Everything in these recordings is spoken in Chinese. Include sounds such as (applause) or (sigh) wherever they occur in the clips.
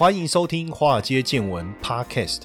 欢迎收听《华尔街见闻》Podcast。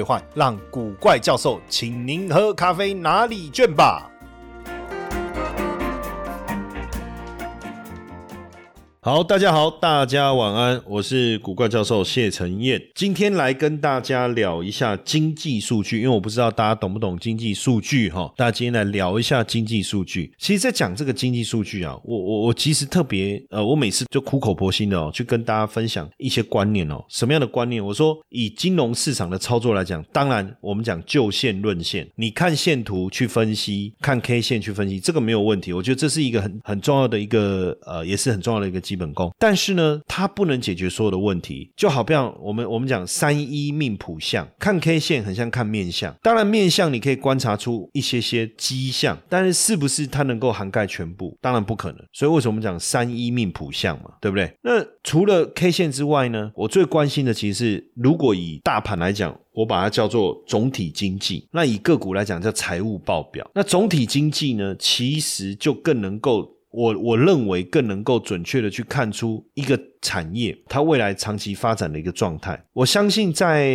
让古怪教授请您喝咖啡拿礼券吧。好，大家好，大家晚安，我是古怪教授谢承彦，今天来跟大家聊一下经济数据，因为我不知道大家懂不懂经济数据哈，大家今天来聊一下经济数据。其实，在讲这个经济数据啊，我我我其实特别呃，我每次就苦口婆心的哦，去跟大家分享一些观念哦，什么样的观念？我说，以金融市场的操作来讲，当然我们讲就线论线，你看线图去分析，看 K 线去分析，这个没有问题。我觉得这是一个很很重要的一个呃，也是很重要的一个。基本功，但是呢，它不能解决所有的问题。就好比我们我们讲三一命谱相，看 K 线很像看面相。当然，面相你可以观察出一些些迹象，但是是不是它能够涵盖全部？当然不可能。所以为什么我们讲三一命谱相嘛，对不对？那除了 K 线之外呢，我最关心的其实是，如果以大盘来讲，我把它叫做总体经济；那以个股来讲，叫财务报表。那总体经济呢，其实就更能够。我我认为更能够准确的去看出一个。产业它未来长期发展的一个状态，我相信在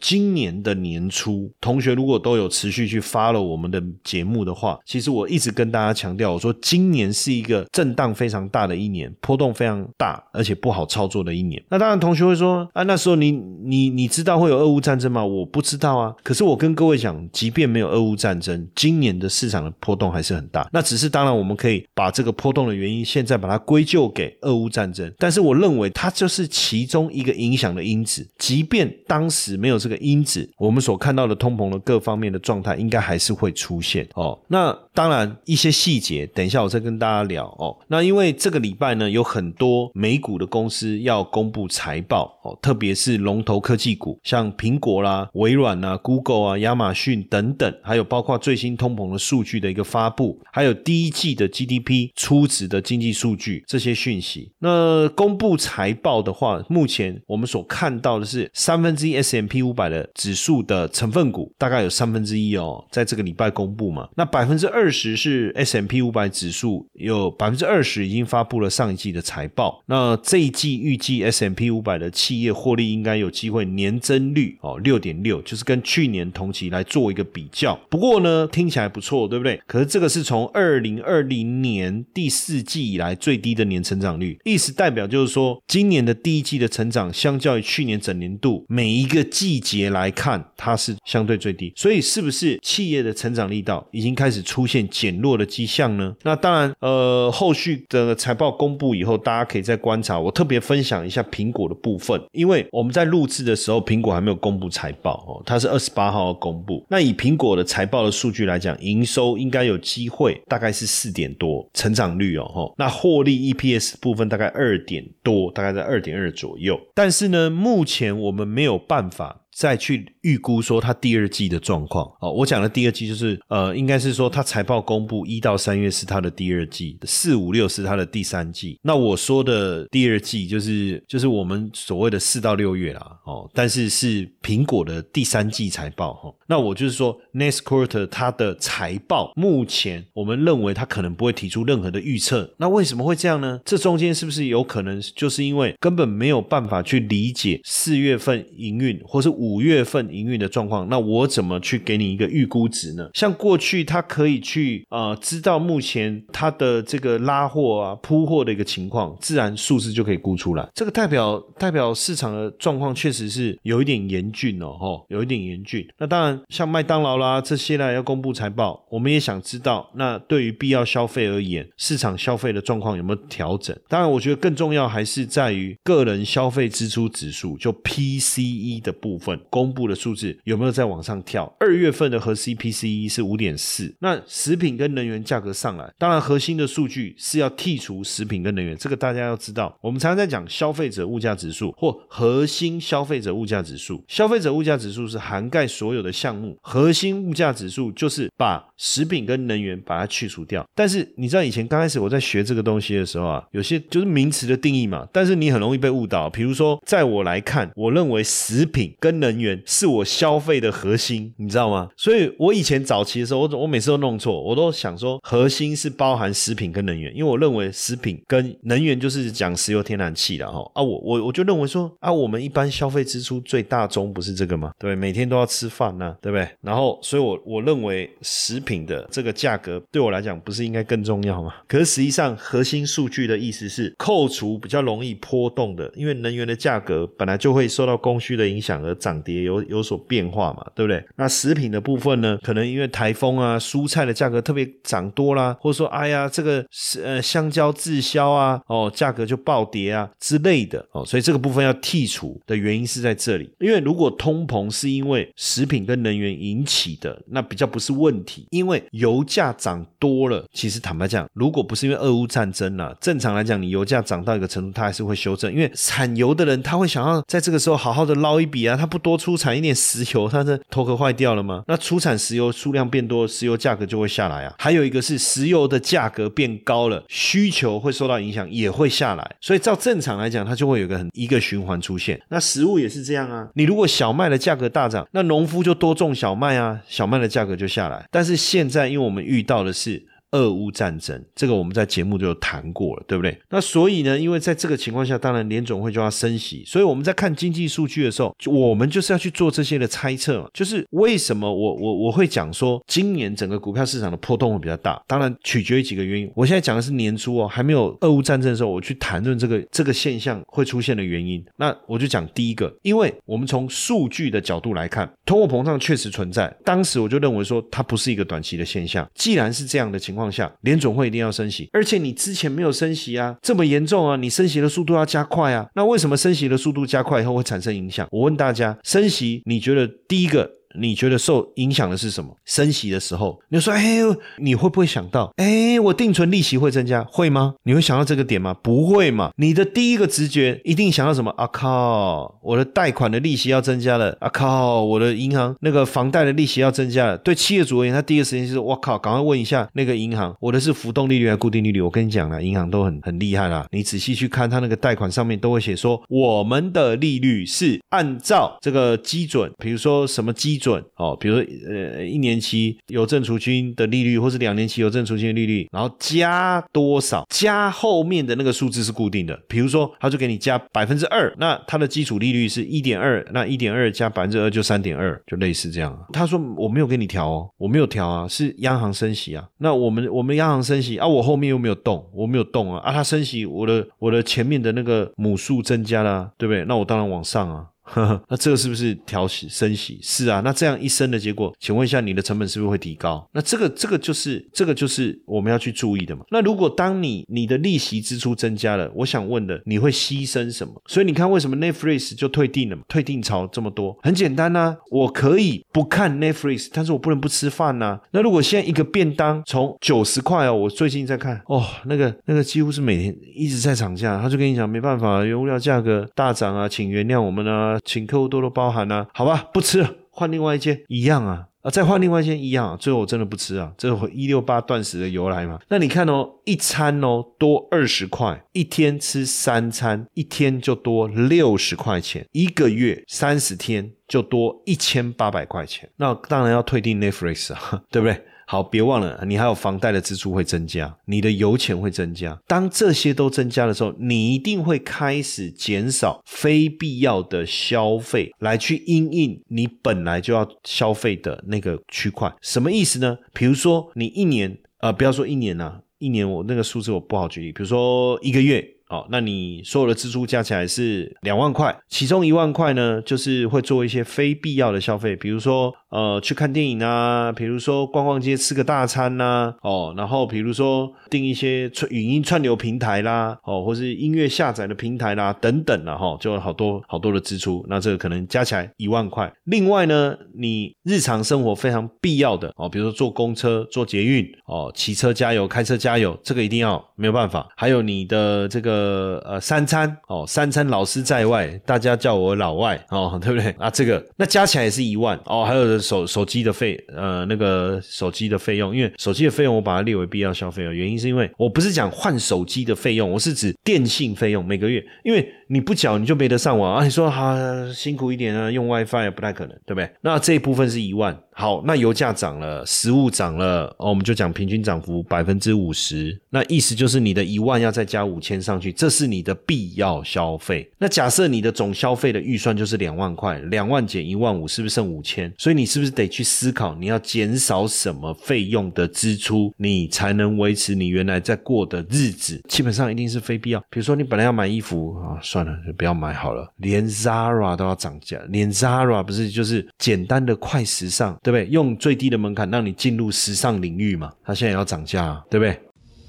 今年的年初，同学如果都有持续去发了我们的节目的话，其实我一直跟大家强调，我说今年是一个震荡非常大的一年，波动非常大，而且不好操作的一年。那当然，同学会说啊，那时候你你你知道会有俄乌战争吗？我不知道啊。可是我跟各位讲，即便没有俄乌战争，今年的市场的波动还是很大。那只是当然，我们可以把这个波动的原因，现在把它归咎给俄乌战争，但是我。认为它就是其中一个影响的因子，即便当时没有这个因子，我们所看到的通膨的各方面的状态，应该还是会出现哦。那当然一些细节，等一下我再跟大家聊哦。那因为这个礼拜呢，有很多美股的公司要公布财报哦，特别是龙头科技股，像苹果啦、微软啊、Google 啊、亚马逊等等，还有包括最新通膨的数据的一个发布，还有第一季的 GDP 初值的经济数据这些讯息，那公布。财报的话，目前我们所看到的是三分之一 S M P 五百的指数的成分股，大概有三分之一哦，在这个礼拜公布嘛。那百分之二二十是 S M P 五百指数，有百分之二十已经发布了上一季的财报。那这一季预计 S M P 五百的企业获利应该有机会年增率哦六点六，就是跟去年同期来做一个比较。不过呢，听起来不错，对不对？可是这个是从二零二零年第四季以来最低的年成长率，意思代表就是说。说今年的第一季的成长，相较于去年整年度每一个季节来看，它是相对最低。所以，是不是企业的成长力道已经开始出现减弱的迹象呢？那当然，呃，后续的财报公布以后，大家可以再观察。我特别分享一下苹果的部分，因为我们在录制的时候，苹果还没有公布财报哦，它是二十八号要公布。那以苹果的财报的数据来讲，营收应该有机会，大概是四点多，成长率哦，哈。那获利 EPS 部分大概二点。多大概在二点二左右，但是呢，目前我们没有办法。再去预估说它第二季的状况哦，我讲的第二季就是呃，应该是说它财报公布一到三月是它的第二季，四五六是它的第三季。那我说的第二季就是就是我们所谓的四到六月啦哦，但是是苹果的第三季财报哈。那我就是说，next quarter 它的财报目前我们认为它可能不会提出任何的预测。那为什么会这样呢？这中间是不是有可能就是因为根本没有办法去理解四月份营运或是五。五月份营运的状况，那我怎么去给你一个预估值呢？像过去他可以去呃知道目前他的这个拉货啊铺货的一个情况，自然数字就可以估出来。这个代表代表市场的状况确实是有一点严峻哦，吼，有一点严峻。那当然，像麦当劳啦这些呢要公布财报，我们也想知道，那对于必要消费而言，市场消费的状况有没有调整？当然，我觉得更重要还是在于个人消费支出指数，就 PCE 的部分。本公布的数字有没有在往上跳？二月份的核 CPC 是五点四，那食品跟能源价格上来，当然核心的数据是要剔除食品跟能源，这个大家要知道。我们常常在讲消费者物价指数或核心消费者物价指数，消费者物价指数是涵盖所有的项目，核心物价指数就是把食品跟能源把它去除掉。但是你知道以前刚开始我在学这个东西的时候啊，有些就是名词的定义嘛，但是你很容易被误导。比如说，在我来看，我认为食品跟能源是我消费的核心，你知道吗？所以我以前早期的时候，我我每次都弄错，我都想说核心是包含食品跟能源，因为我认为食品跟能源就是讲石油、天然气的哈啊，我我我就认为说啊，我们一般消费支出最大宗不是这个吗？对，每天都要吃饭呢，对不对？然后，所以我我认为食品品的这个价格对我来讲不是应该更重要吗？可是实际上，核心数据的意思是扣除比较容易波动的，因为能源的价格本来就会受到供需的影响而涨跌有有所变化嘛，对不对？那食品的部分呢，可能因为台风啊，蔬菜的价格特别涨多啦，或者说哎呀，这个呃香蕉滞销啊，哦，价格就暴跌啊之类的哦，所以这个部分要剔除的原因是在这里。因为如果通膨是因为食品跟能源引起的，那比较不是问题。因为油价涨多了，其实坦白讲，如果不是因为俄乌战争啊，正常来讲，你油价涨到一个程度，它还是会修正。因为产油的人他会想要在这个时候好好的捞一笔啊，他不多出产一点石油，他的头壳坏掉了吗？那出产石油数量变多，石油价格就会下来啊。还有一个是石油的价格变高了，需求会受到影响，也会下来。所以照正常来讲，它就会有个很一个循环出现。那食物也是这样啊。你如果小麦的价格大涨，那农夫就多种小麦啊，小麦的价格就下来。但是现在，因为我们遇到的是。俄乌战争，这个我们在节目就有谈过了，对不对？那所以呢，因为在这个情况下，当然联总会就要升息，所以我们在看经济数据的时候，我们就是要去做这些的猜测，就是为什么我我我会讲说，今年整个股票市场的波动会比较大，当然取决于几个原因。我现在讲的是年初哦，还没有俄乌战争的时候，我去谈论这个这个现象会出现的原因。那我就讲第一个，因为我们从数据的角度来看，通货膨胀确实存在，当时我就认为说它不是一个短期的现象。既然是这样的情况，况下，联总会一定要升息，而且你之前没有升息啊，这么严重啊，你升息的速度要加快啊。那为什么升息的速度加快以后会产生影响？我问大家，升息你觉得第一个？你觉得受影响的是什么？升息的时候，你说，哎，你会不会想到，哎，我定存利息会增加，会吗？你会想到这个点吗？不会嘛？你的第一个直觉一定想到什么？啊靠，我的贷款的利息要增加了，啊靠，我的银行那个房贷的利息要增加了。对企业主而言，他第一个时间就是，我靠，赶快问一下那个银行，我的是浮动利率还是固定利率？我跟你讲了，银行都很很厉害啦，你仔细去看他那个贷款上面都会写说，我们的利率是按照这个基准，比如说什么基。准哦，比如说呃一年期邮政储金的利率，或是两年期邮政储金的利率，然后加多少，加后面的那个数字是固定的。比如说，他就给你加百分之二，那它的基础利率是一点二，那一点二加百分之二就三点二，就类似这样。他说我没有给你调哦，我没有调啊，是央行升息啊。那我们我们央行升息啊，我后面又没有动，我没有动啊啊，他升息，我的我的前面的那个母数增加了，对不对？那我当然往上啊。呵 (laughs) 呵那这个是不是调息升息？是啊，那这样一升的结果，请问一下，你的成本是不是会提高？那这个这个就是这个就是我们要去注意的嘛。那如果当你你的利息支出增加了，我想问的，你会牺牲什么？所以你看，为什么 Netflix 就退订了嘛？退订潮这么多，很简单呐，我可以不看 Netflix，但是我不能不吃饭呐。那如果现在一个便当从九十块哦，我最近在看哦，那个那个几乎是每天一直在涨价，他就跟你讲没办法，原物料价格大涨啊，请原谅我们啊。请客户多多包涵啊，好吧，不吃了，换另外一间一样啊，啊，再换另外一间一样，最后我真的不吃啊，这一六八断食的由来嘛。那你看哦，一餐哦多二十块，一天吃三餐，一天就多六十块钱，一个月三十天就多一千八百块钱，那当然要退订 Netflix 啊，(laughs) 对不对？好，别忘了，你还有房贷的支出会增加，你的油钱会增加。当这些都增加的时候，你一定会开始减少非必要的消费，来去因应你本来就要消费的那个区块。什么意思呢？比如说，你一年，呃，不要说一年呐，一年我那个数字我不好举例。比如说一个月。哦，那你所有的支出加起来是两万块，其中一万块呢，就是会做一些非必要的消费，比如说呃去看电影啊，比如说逛逛街吃个大餐呐，哦，然后比如说订一些串语音串流平台啦，哦，或是音乐下载的平台啦等等啦，哈，就有好多好多的支出。那这个可能加起来一万块。另外呢，你日常生活非常必要的哦，比如说坐公车、坐捷运哦，骑车加油、开车加油，这个一定要没有办法。还有你的这个呃三餐哦，三餐老师在外，大家叫我老外哦，对不对啊？这个那加起来也是一万哦。还有手手机的费呃那个手机的费用，因为手机的费用我把它列为必要消费哦，原因是因为我不是讲换手机的费用，我是指电信费用每个月，因为你不缴你就没得上网啊。你说好辛苦一点啊，用 WiFi 不太可能，对不对？那这一部分是一万。好，那油价涨了，食物涨了，哦，我们就讲平均涨幅百分之五十，那意思就是你的一万要再加五千上去，这是你的必要消费。那假设你的总消费的预算就是两万块，两万减一万五，是不是剩五千？所以你是不是得去思考，你要减少什么费用的支出，你才能维持你原来在过的日子？基本上一定是非必要。比如说你本来要买衣服啊，算了，就不要买好了。连 Zara 都要涨价，连 Zara 不是就是简单的快时尚？对不对？用最低的门槛让你进入时尚领域嘛？它现在也要涨价，对不对？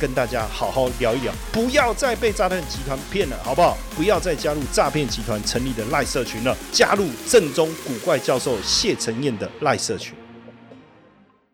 跟大家好好聊一聊，不要再被诈骗集团骗了，好不好？不要再加入诈骗集团成立的赖社群了，加入正宗古怪教授谢承彦的赖社群。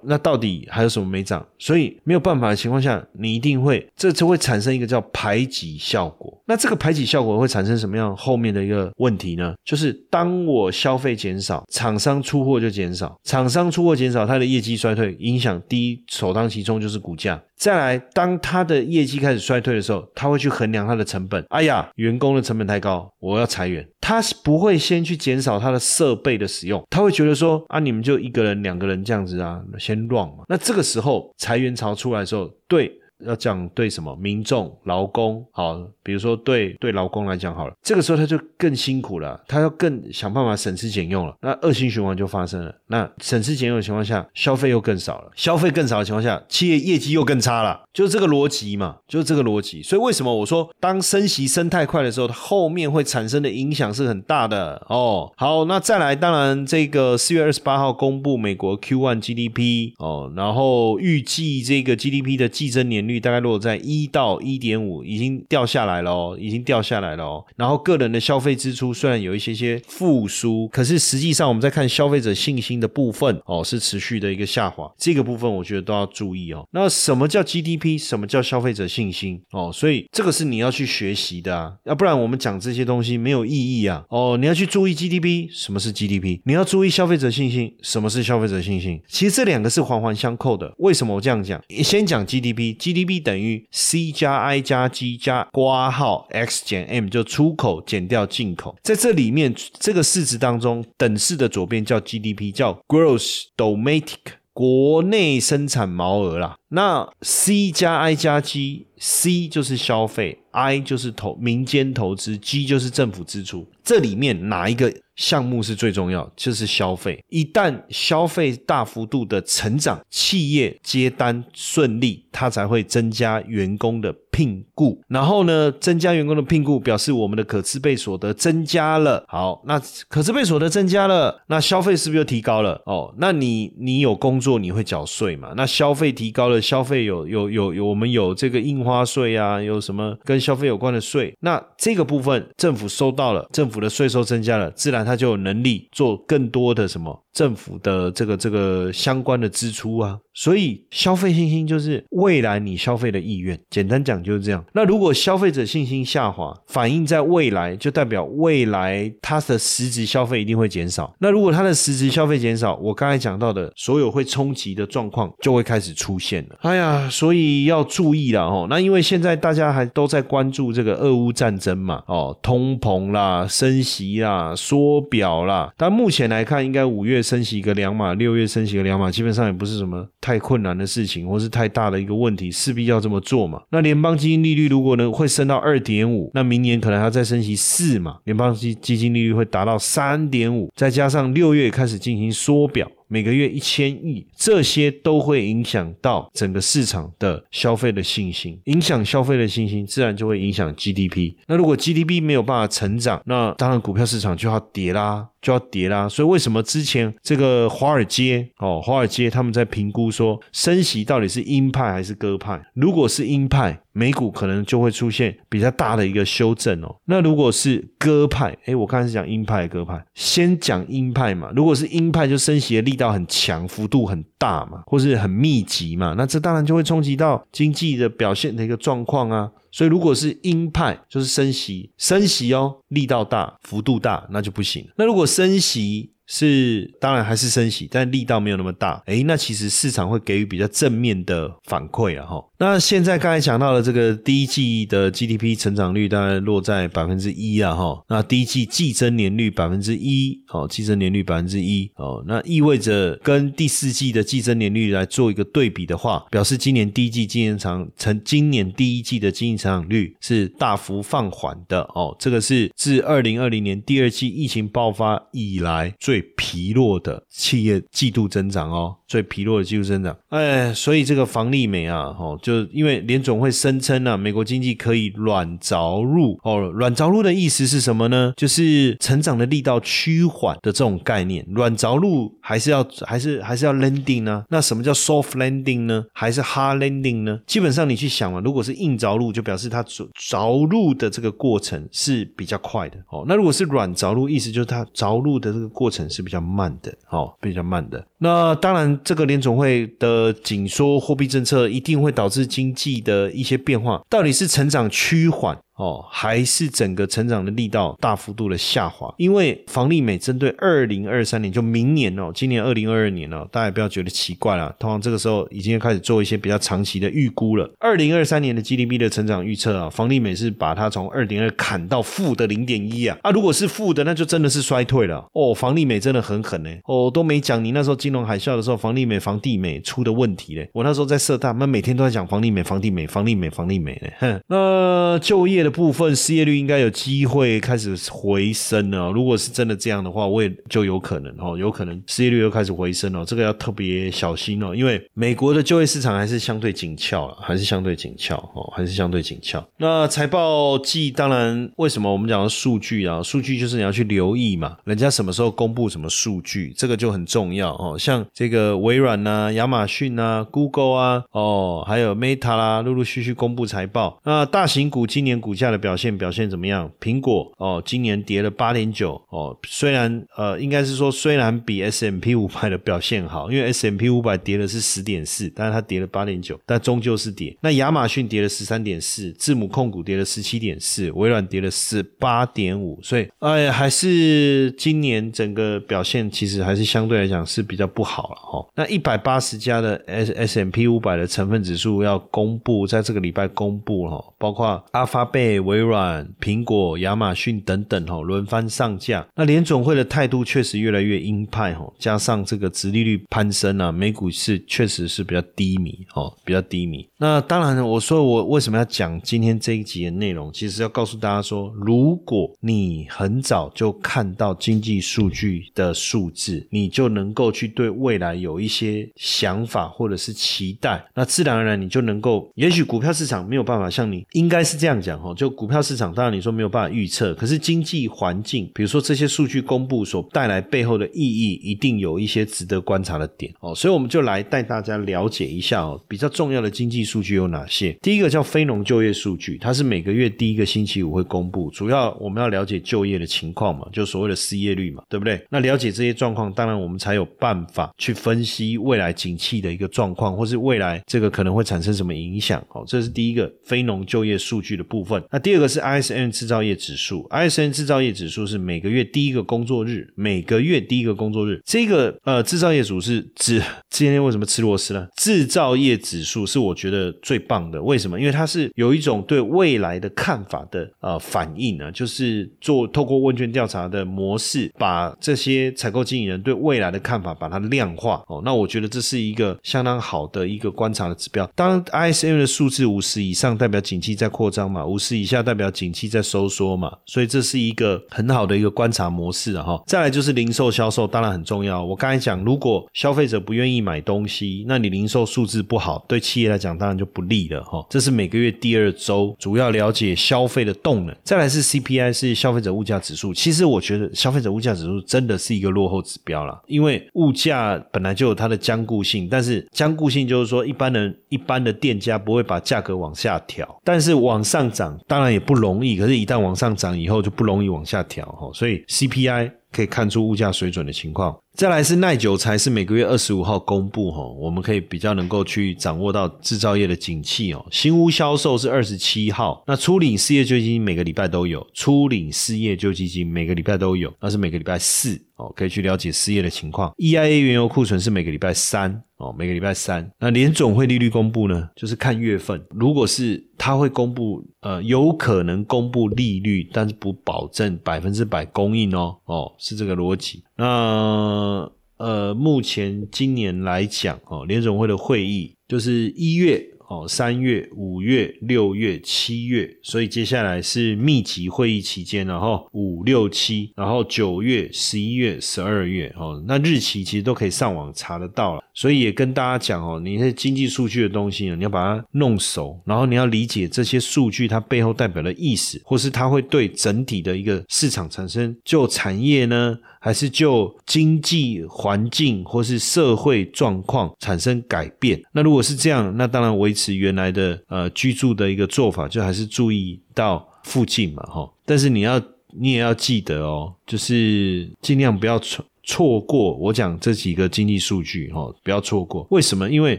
那到底还有什么没涨？所以没有办法的情况下，你一定会这就会产生一个叫排挤效果。那这个排挤效果会产生什么样后面的一个问题呢？就是当我消费减少，厂商出货就减少，厂商出货减少，它的业绩衰退，影响第一首当其冲就是股价。再来，当他的业绩开始衰退的时候，他会去衡量他的成本。哎呀，员工的成本太高，我要裁员。他是不会先去减少他的设备的使用，他会觉得说啊，你们就一个人、两个人这样子啊，先乱嘛。那这个时候裁员潮出来的时候，对。要讲对什么民众劳工好，比如说对对劳工来讲好了，这个时候他就更辛苦了，他要更想办法省吃俭用了，那恶性循环就发生了。那省吃俭用的情况下，消费又更少了，消费更少的情况下，企业业绩又更差了，就是这个逻辑嘛，就是这个逻辑。所以为什么我说当升息升太快的时候，后面会产生的影响是很大的哦。好，那再来，当然这个四月二十八号公布美国 Q one GDP 哦，然后预计这个 GDP 的季增年。率大概落在一到一点五，已经掉下来了哦，已经掉下来了哦。然后个人的消费支出虽然有一些些复苏，可是实际上我们在看消费者信心的部分哦，是持续的一个下滑。这个部分我觉得都要注意哦。那什么叫 GDP？什么叫消费者信心？哦，所以这个是你要去学习的啊，要不然我们讲这些东西没有意义啊。哦，你要去注意 GDP，什么是 GDP？你要注意消费者信心，什么是消费者信心？其实这两个是环环相扣的。为什么我这样讲？先讲 GDP，GDP。等于 C 加 I 加 G 加瓜八号 X 减 M，就出口减掉进口。在这里面，这个市值当中，等式的左边叫 GDP，叫 Gross Domestic，国内生产毛额啦。那 C 加 I 加 G，C 就是消费，I 就是投民间投资，G 就是政府支出。这里面哪一个？项目是最重要，就是消费。一旦消费大幅度的成长，企业接单顺利，它才会增加员工的聘雇。然后呢，增加员工的聘雇，表示我们的可支配所得增加了。好，那可支配所得增加了，那消费是不是就提高了？哦，那你你有工作，你会缴税嘛？那消费提高了。消费有有有有我们有这个印花税啊，有什么跟消费有关的税，那这个部分政府收到了，政府的税收增加了，自然它就有能力做更多的什么政府的这个这个相关的支出啊。所以消费信心就是未来你消费的意愿，简单讲就是这样。那如果消费者信心下滑，反映在未来，就代表未来它的实质消费一定会减少。那如果它的实质消费减少，我刚才讲到的所有会冲击的状况就会开始出现了。哎呀，所以要注意了哦。那因为现在大家还都在关注这个俄乌战争嘛，哦，通膨啦、升息啦、缩表啦。但目前来看，应该五月升息个两码，六月升息个两码，基本上也不是什么。太困难的事情，或是太大的一个问题，势必要这么做嘛？那联邦基金利率如果呢会升到二点五，那明年可能还要再升息四嘛？联邦基基金利率会达到三点五，再加上六月开始进行缩表。每个月一千亿，这些都会影响到整个市场的消费的信心，影响消费的信心，自然就会影响 GDP。那如果 GDP 没有办法成长，那当然股票市场就要跌啦，就要跌啦。所以为什么之前这个华尔街哦，华尔街他们在评估说升息到底是鹰派还是鸽派？如果是鹰派，美股可能就会出现比较大的一个修正哦。那如果是鸽派，哎，我刚才是讲鹰派鸽派，先讲鹰派嘛。如果是鹰派，就升息的力。道很强，幅度很大嘛，或是很密集嘛，那这当然就会冲击到经济的表现的一个状况啊。所以如果是鹰派，就是升息，升息哦，力道大，幅度大，那就不行。那如果升息，是，当然还是升息，但力道没有那么大。诶，那其实市场会给予比较正面的反馈了哈。那现在刚才讲到了这个第一季的 GDP 成长率大概落在百分之一啊哈。那第一季季增年率百分之一，哦，季增年率百分之一，哦，那意味着跟第四季的季增年率来做一个对比的话，表示今年第一季经营长成今年第一季的经营成长率是大幅放缓的哦。这个是自二零二零年第二季疫情爆发以来最。疲弱的企业季度增长哦，最疲弱的季度增长，哎，所以这个房利美啊，哦，就因为联总会声称呢，美国经济可以软着陆哦，软着陆的意思是什么呢？就是成长的力道趋缓的这种概念。软着陆还是要还是还是要 landing 呢？那什么叫 soft landing 呢？还是 hard landing 呢？基本上你去想嘛，如果是硬着陆，就表示它着着陆的这个过程是比较快的哦。那如果是软着陆，意思就是它着陆的这个过程。是比较慢的，哦，比较慢的。那当然，这个联总会的紧缩货币政策一定会导致经济的一些变化，到底是成长趋缓？哦，还是整个成长的力道大幅度的下滑，因为房利美针对二零二三年，就明年哦，今年二零二二年哦，大家不要觉得奇怪了，通常这个时候已经开始做一些比较长期的预估了。二零二三年的 GDP 的成长预测啊，房利美是把它从二点二砍到负的零点一啊，啊，如果是负的，那就真的是衰退了哦。房利美真的很狠呢，哦，都没讲你那时候金融海啸的时候，房利美、房地美出的问题嘞。我那时候在社大，那每天都在讲房利美、房地美、房利美、房利美呢。哼，那就业的。部分失业率应该有机会开始回升了。如果是真的这样的话，我也就有可能哦，有可能失业率又开始回升了。这个要特别小心哦，因为美国的就业市场还是相对紧俏了，还是相对紧俏哦，还是相对紧俏。那财报季当然，为什么我们讲数据啊？数据就是你要去留意嘛，人家什么时候公布什么数据，这个就很重要哦。像这个微软呐、亚马逊呐、Google 啊，哦，还有 Meta 啦，陆陆续续公布财报。那大型股今年股价的表现表现怎么样？苹果哦，今年跌了八点九哦，虽然呃，应该是说虽然比 S M P (laughs) 五百的表现好，因为 S M P 五百跌的是十点四，但是它跌了八点九，但终究是跌。那亚马逊跌了十三点四，字母控股跌了十七点四，微软跌了十八点五，所以哎，还是今年整个表现其实还是相对来讲是比较不好了哈。那一百八十家的 S S M P 五百的成分指数要公布，在这个礼拜公布哈，包括阿发贝。微软、苹果、亚马逊等等哈轮番上架，那联总会的态度确实越来越鹰派哈，加上这个殖利率攀升啊，美股是确实是比较低迷哦，比较低迷。那当然，我说我为什么要讲今天这一集的内容，其实要告诉大家说，如果你很早就看到经济数据的数字，你就能够去对未来有一些想法或者是期待，那自然而然你就能够，也许股票市场没有办法像你应该是这样讲哈。就股票市场，当然你说没有办法预测，可是经济环境，比如说这些数据公布所带来背后的意义，一定有一些值得观察的点哦。所以我们就来带大家了解一下哦，比较重要的经济数据有哪些？第一个叫非农就业数据，它是每个月第一个星期五会公布，主要我们要了解就业的情况嘛，就所谓的失业率嘛，对不对？那了解这些状况，当然我们才有办法去分析未来景气的一个状况，或是未来这个可能会产生什么影响。哦，这是第一个非农就业数据的部分。那第二个是 ISM 制造业指数，ISM 制造业指数是每个月第一个工作日，每个月第一个工作日。这个呃制造业组是指今天为什么吃螺丝呢？制造业指数是我觉得最棒的，为什么？因为它是有一种对未来的看法的呃反应呢，就是做透过问卷调查的模式，把这些采购经理人对未来的看法把它量化哦。那我觉得这是一个相当好的一个观察的指标。当 ISM 的数字五十以上，代表景气在扩张嘛；五十是以下，代表景气在收缩嘛。所以这是一个很好的一个观察模式啊！哈，再来就是零售销售，当然很重要。我刚才讲，如果消费者不愿意买东西，那你零售数字不好，对企业来讲当然就不利了哈。这是每个月第二周主要了解消费的动能。再来是 CPI，是消费者物价指数。其实我觉得消费者物价指数真的是一个落后指标了，因为物价本来就有它的僵固性，但是僵固性就是说一般人一般的店家不会把价格往下调，但是往上涨当然也不容易。可是，一旦往上涨以后，就不容易往下调哈。所以 CPI 可以看出物价水准的情况。再来是耐久材，是每个月二十五号公布哈，我们可以比较能够去掌握到制造业的景气哦。新屋销售是二十七号，那初领失业救济金每个礼拜都有，初领失业救济金每个礼拜都有，那是每个礼拜四哦，可以去了解失业的情况。EIA 原油库存是每个礼拜三哦，每个礼拜三。那联总会利率公布呢，就是看月份，如果是它会公布，呃，有可能公布利率，但是不保证百分之百供应哦，哦，是这个逻辑。那呃，目前今年来讲哦，联总会的会议就是一月。哦，三月、五月、六月、七月，所以接下来是密集会议期间，然后五六七，然后九月、十一月、十二月，哦，那日期其实都可以上网查得到了。所以也跟大家讲哦，你那经济数据的东西呢，你要把它弄熟，然后你要理解这些数据它背后代表的意思，或是它会对整体的一个市场产生就产业呢。还是就经济环境或是社会状况产生改变。那如果是这样，那当然维持原来的呃居住的一个做法，就还是注意到附近嘛，哈。但是你要你也要记得哦，就是尽量不要错错过我讲这几个经济数据，哈，不要错过。为什么？因为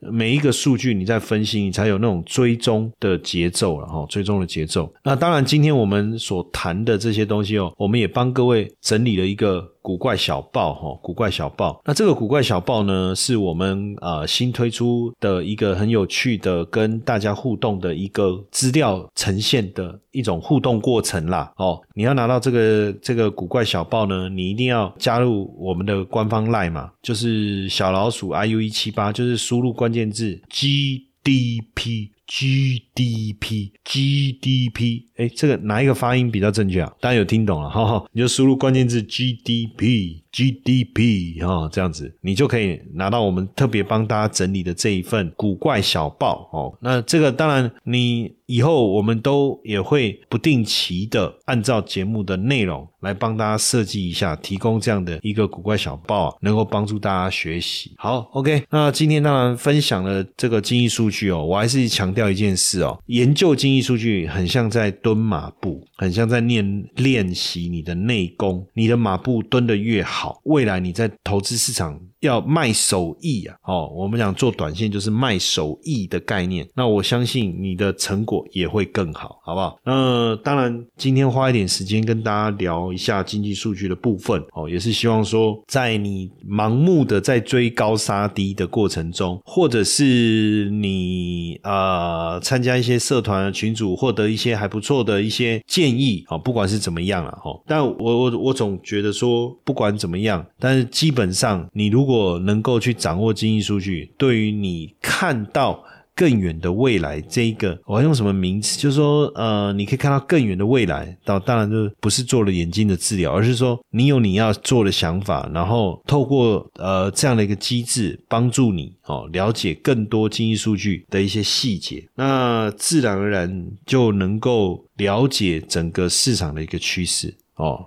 每一个数据你在分析，你才有那种追踪的节奏了，哈，追踪的节奏。那当然，今天我们所谈的这些东西哦，我们也帮各位整理了一个。古怪小报哈，古怪小报。那这个古怪小报呢，是我们呃新推出的一个很有趣的跟大家互动的一个资料呈现的一种互动过程啦。哦，你要拿到这个这个古怪小报呢，你一定要加入我们的官方 line 嘛，就是小老鼠 iu 一七八，就是输入关键字 gdp。GDP GDP，哎，这个哪一个发音比较正确啊？大家有听懂了哈？你就输入关键字 GDP GDP 哈，这样子你就可以拿到我们特别帮大家整理的这一份古怪小报哦。那这个当然你。以后我们都也会不定期的按照节目的内容来帮大家设计一下，提供这样的一个古怪小报，能够帮助大家学习。好，OK，那今天当然分享了这个经济数据哦，我还是强调一件事哦，研究经济数据很像在蹲马步，很像在练练习你的内功，你的马步蹲得越好，未来你在投资市场。要卖手艺啊！哦，我们讲做短线就是卖手艺的概念。那我相信你的成果也会更好，好不好？那当然，今天花一点时间跟大家聊一下经济数据的部分哦，也是希望说，在你盲目的在追高杀低的过程中，或者是你呃参加一些社团群组，获得一些还不错的一些建议啊，不管是怎么样了哈。但我我我总觉得说，不管怎么样，但是基本上你如如如果能够去掌握经济数据，对于你看到。更远的未来这一个，我要用什么名词？就是说，呃，你可以看到更远的未来。到当然就不是做了眼睛的治疗，而是说你有你要做的想法，然后透过呃这样的一个机制帮助你哦了解更多经济数据的一些细节，那自然而然就能够了解整个市场的一个趋势哦。